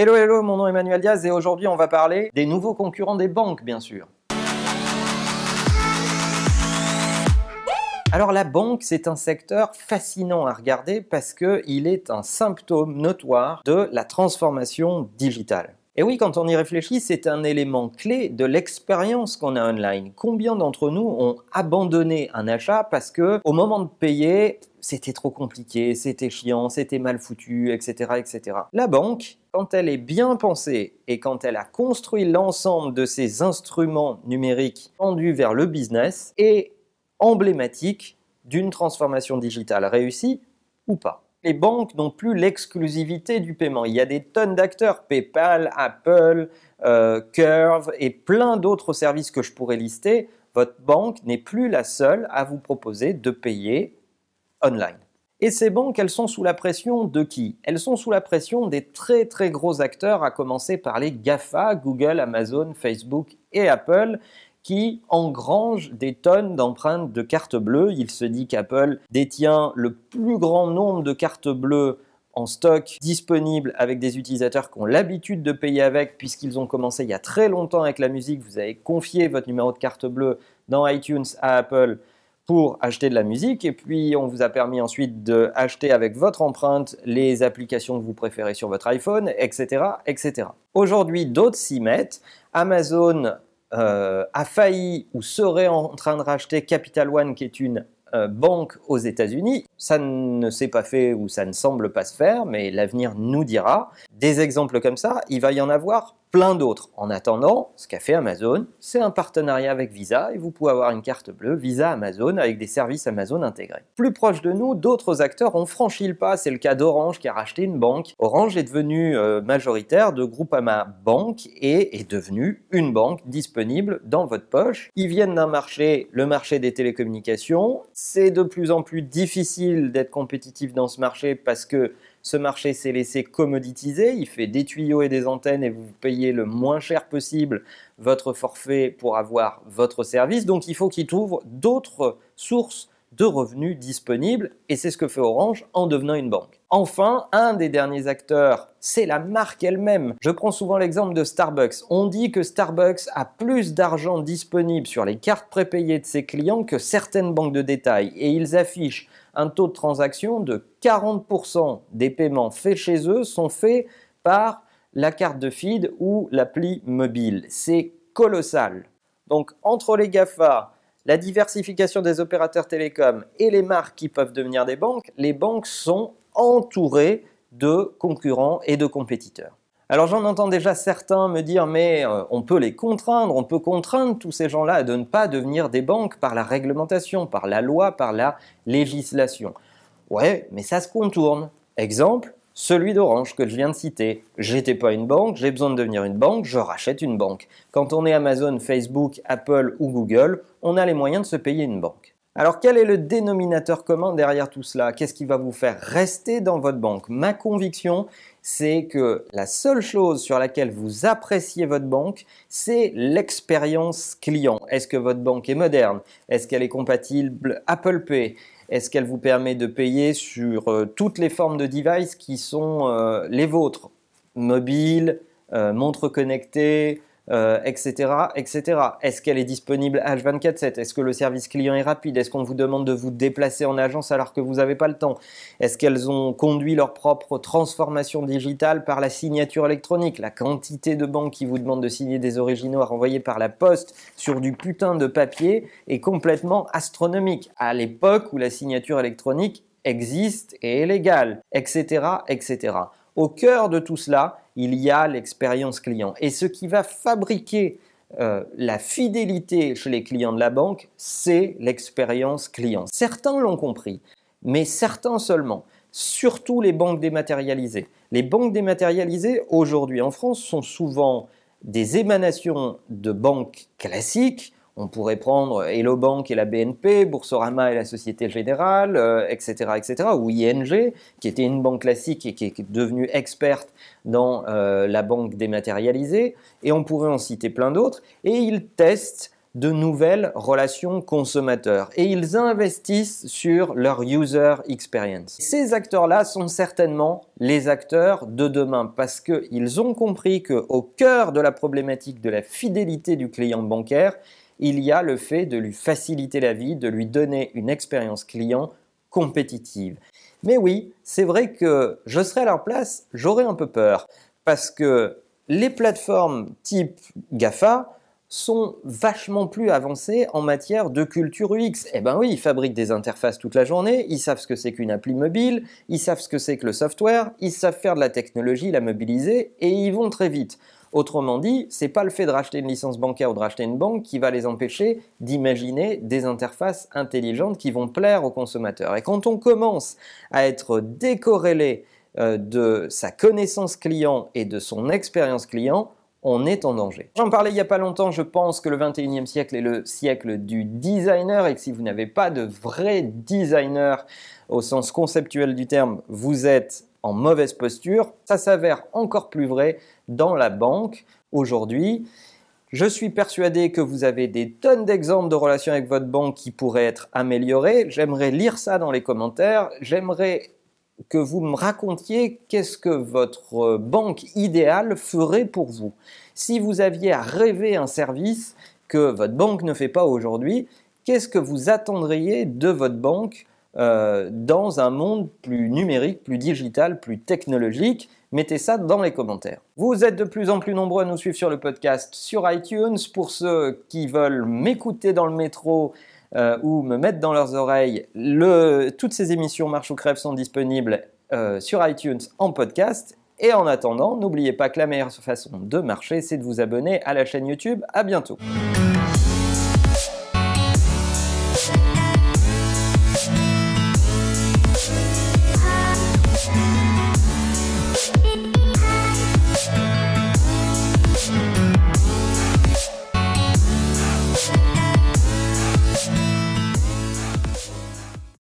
Hello, hello, mon nom est Emmanuel Diaz et aujourd'hui on va parler des nouveaux concurrents des banques, bien sûr. Alors la banque, c'est un secteur fascinant à regarder parce qu'il est un symptôme notoire de la transformation digitale. Et oui, quand on y réfléchit, c'est un élément clé de l'expérience qu'on a online. Combien d'entre nous ont abandonné un achat parce que au moment de payer, c'était trop compliqué, c'était chiant, c'était mal foutu, etc., etc. La banque, quand elle est bien pensée et quand elle a construit l'ensemble de ses instruments numériques tendus vers le business, est emblématique d'une transformation digitale réussie ou pas les banques n'ont plus l'exclusivité du paiement. Il y a des tonnes d'acteurs, PayPal, Apple, euh, Curve et plein d'autres services que je pourrais lister. Votre banque n'est plus la seule à vous proposer de payer online. Et ces banques, elles sont sous la pression de qui? Elles sont sous la pression des très très gros acteurs, à commencer par les GAFA, Google, Amazon, Facebook et Apple, qui engrange des tonnes d'empreintes de cartes bleues. Il se dit qu'Apple détient le plus grand nombre de cartes bleues en stock disponibles avec des utilisateurs qui ont l'habitude de payer avec puisqu'ils ont commencé il y a très longtemps avec la musique. Vous avez confié votre numéro de carte bleue dans iTunes à Apple pour acheter de la musique et puis on vous a permis ensuite d'acheter avec votre empreinte les applications que vous préférez sur votre iPhone, etc. etc. Aujourd'hui, d'autres s'y mettent. Amazon euh, a failli ou serait en train de racheter Capital One, qui est une euh, banque aux États-Unis. Ça ne s'est pas fait ou ça ne semble pas se faire, mais l'avenir nous dira. Des exemples comme ça, il va y en avoir plein d'autres. En attendant, ce qu'a fait Amazon, c'est un partenariat avec Visa et vous pouvez avoir une carte bleue Visa Amazon avec des services Amazon intégrés. Plus proche de nous, d'autres acteurs ont franchi le pas. C'est le cas d'Orange qui a racheté une banque. Orange est devenu euh, majoritaire de Groupama Bank et est devenu une banque disponible dans votre poche. Ils viennent d'un marché, le marché des télécommunications. C'est de plus en plus difficile d'être compétitif dans ce marché parce que ce marché s'est laissé commoditiser, il fait des tuyaux et des antennes et vous payez le moins cher possible votre forfait pour avoir votre service. Donc il faut qu'il trouve d'autres sources de revenus disponibles et c'est ce que fait Orange en devenant une banque. Enfin, un des derniers acteurs, c'est la marque elle-même. Je prends souvent l'exemple de Starbucks. On dit que Starbucks a plus d'argent disponible sur les cartes prépayées de ses clients que certaines banques de détail et ils affichent un taux de transaction de 40% des paiements faits chez eux sont faits par la carte de feed ou l'appli mobile. C'est colossal. Donc entre les GAFA, la diversification des opérateurs télécoms et les marques qui peuvent devenir des banques, les banques sont entourées de concurrents et de compétiteurs. Alors j'en entends déjà certains me dire mais euh, on peut les contraindre, on peut contraindre tous ces gens-là de ne pas devenir des banques par la réglementation, par la loi, par la législation. Ouais, mais ça se contourne. Exemple, celui d'Orange que je viens de citer. J'étais pas une banque, j'ai besoin de devenir une banque, je rachète une banque. Quand on est Amazon, Facebook, Apple ou Google, on a les moyens de se payer une banque. Alors quel est le dénominateur commun derrière tout cela? Qu'est-ce qui va vous faire rester dans votre banque? Ma conviction, c'est que la seule chose sur laquelle vous appréciez votre banque, c'est l'expérience client. Est-ce que votre banque est moderne? Est-ce qu'elle est compatible Apple Pay? Est-ce qu'elle vous permet de payer sur euh, toutes les formes de devices qui sont euh, les vôtres? Mobile, euh, montre connectée, euh, etc. Est-ce qu'elle est disponible H24/7 Est-ce que le service client est rapide? Est-ce qu'on vous demande de vous déplacer en agence alors que vous n'avez pas le temps? Est-ce qu'elles ont conduit leur propre transformation digitale par la signature électronique? La quantité de banques qui vous demandent de signer des originaux à renvoyer par la poste sur du putain de papier est complètement astronomique. À l'époque où la signature électronique existe et est légale, etc., etc. Au cœur de tout cela, il y a l'expérience client. Et ce qui va fabriquer euh, la fidélité chez les clients de la banque, c'est l'expérience client. Certains l'ont compris, mais certains seulement. Surtout les banques dématérialisées. Les banques dématérialisées, aujourd'hui en France, sont souvent des émanations de banques classiques on pourrait prendre Hello Bank et la BNP, Boursorama et la Société Générale, etc., euh, etc., ou ING, qui était une banque classique et qui est devenue experte dans euh, la banque dématérialisée, et on pourrait en citer plein d'autres, et ils testent de nouvelles relations consommateurs et ils investissent sur leur user experience. Ces acteurs-là sont certainement les acteurs de demain parce qu'ils ont compris qu'au cœur de la problématique de la fidélité du client bancaire, il y a le fait de lui faciliter la vie, de lui donner une expérience client compétitive. Mais oui, c'est vrai que je serais à leur place, j'aurais un peu peur parce que les plateformes type GAFA sont vachement plus avancées en matière de culture UX. Eh ben oui, ils fabriquent des interfaces toute la journée, ils savent ce que c'est qu'une appli mobile, ils savent ce que c'est que le software, ils savent faire de la technologie, la mobiliser, et ils vont très vite. Autrement dit, c'est pas le fait de racheter une licence bancaire ou de racheter une banque qui va les empêcher d'imaginer des interfaces intelligentes qui vont plaire aux consommateurs. Et quand on commence à être décorrélé euh, de sa connaissance client et de son expérience client, on est en danger. J'en parlais il n'y a pas longtemps, je pense que le 21e siècle est le siècle du designer et que si vous n'avez pas de vrai designer au sens conceptuel du terme, vous êtes en mauvaise posture. Ça s'avère encore plus vrai dans la banque aujourd'hui. Je suis persuadé que vous avez des tonnes d'exemples de relations avec votre banque qui pourraient être améliorées. J'aimerais lire ça dans les commentaires. J'aimerais que vous me racontiez qu'est-ce que votre banque idéale ferait pour vous. Si vous aviez à rêver un service que votre banque ne fait pas aujourd'hui, qu'est-ce que vous attendriez de votre banque euh, dans un monde plus numérique, plus digital, plus technologique? Mettez ça dans les commentaires. Vous êtes de plus en plus nombreux à nous suivre sur le podcast sur iTunes. Pour ceux qui veulent m'écouter dans le métro euh, ou me mettre dans leurs oreilles, toutes ces émissions Marche ou Crève sont disponibles euh, sur iTunes en podcast. Et en attendant, n'oubliez pas que la meilleure façon de marcher, c'est de vous abonner à la chaîne YouTube. À bientôt.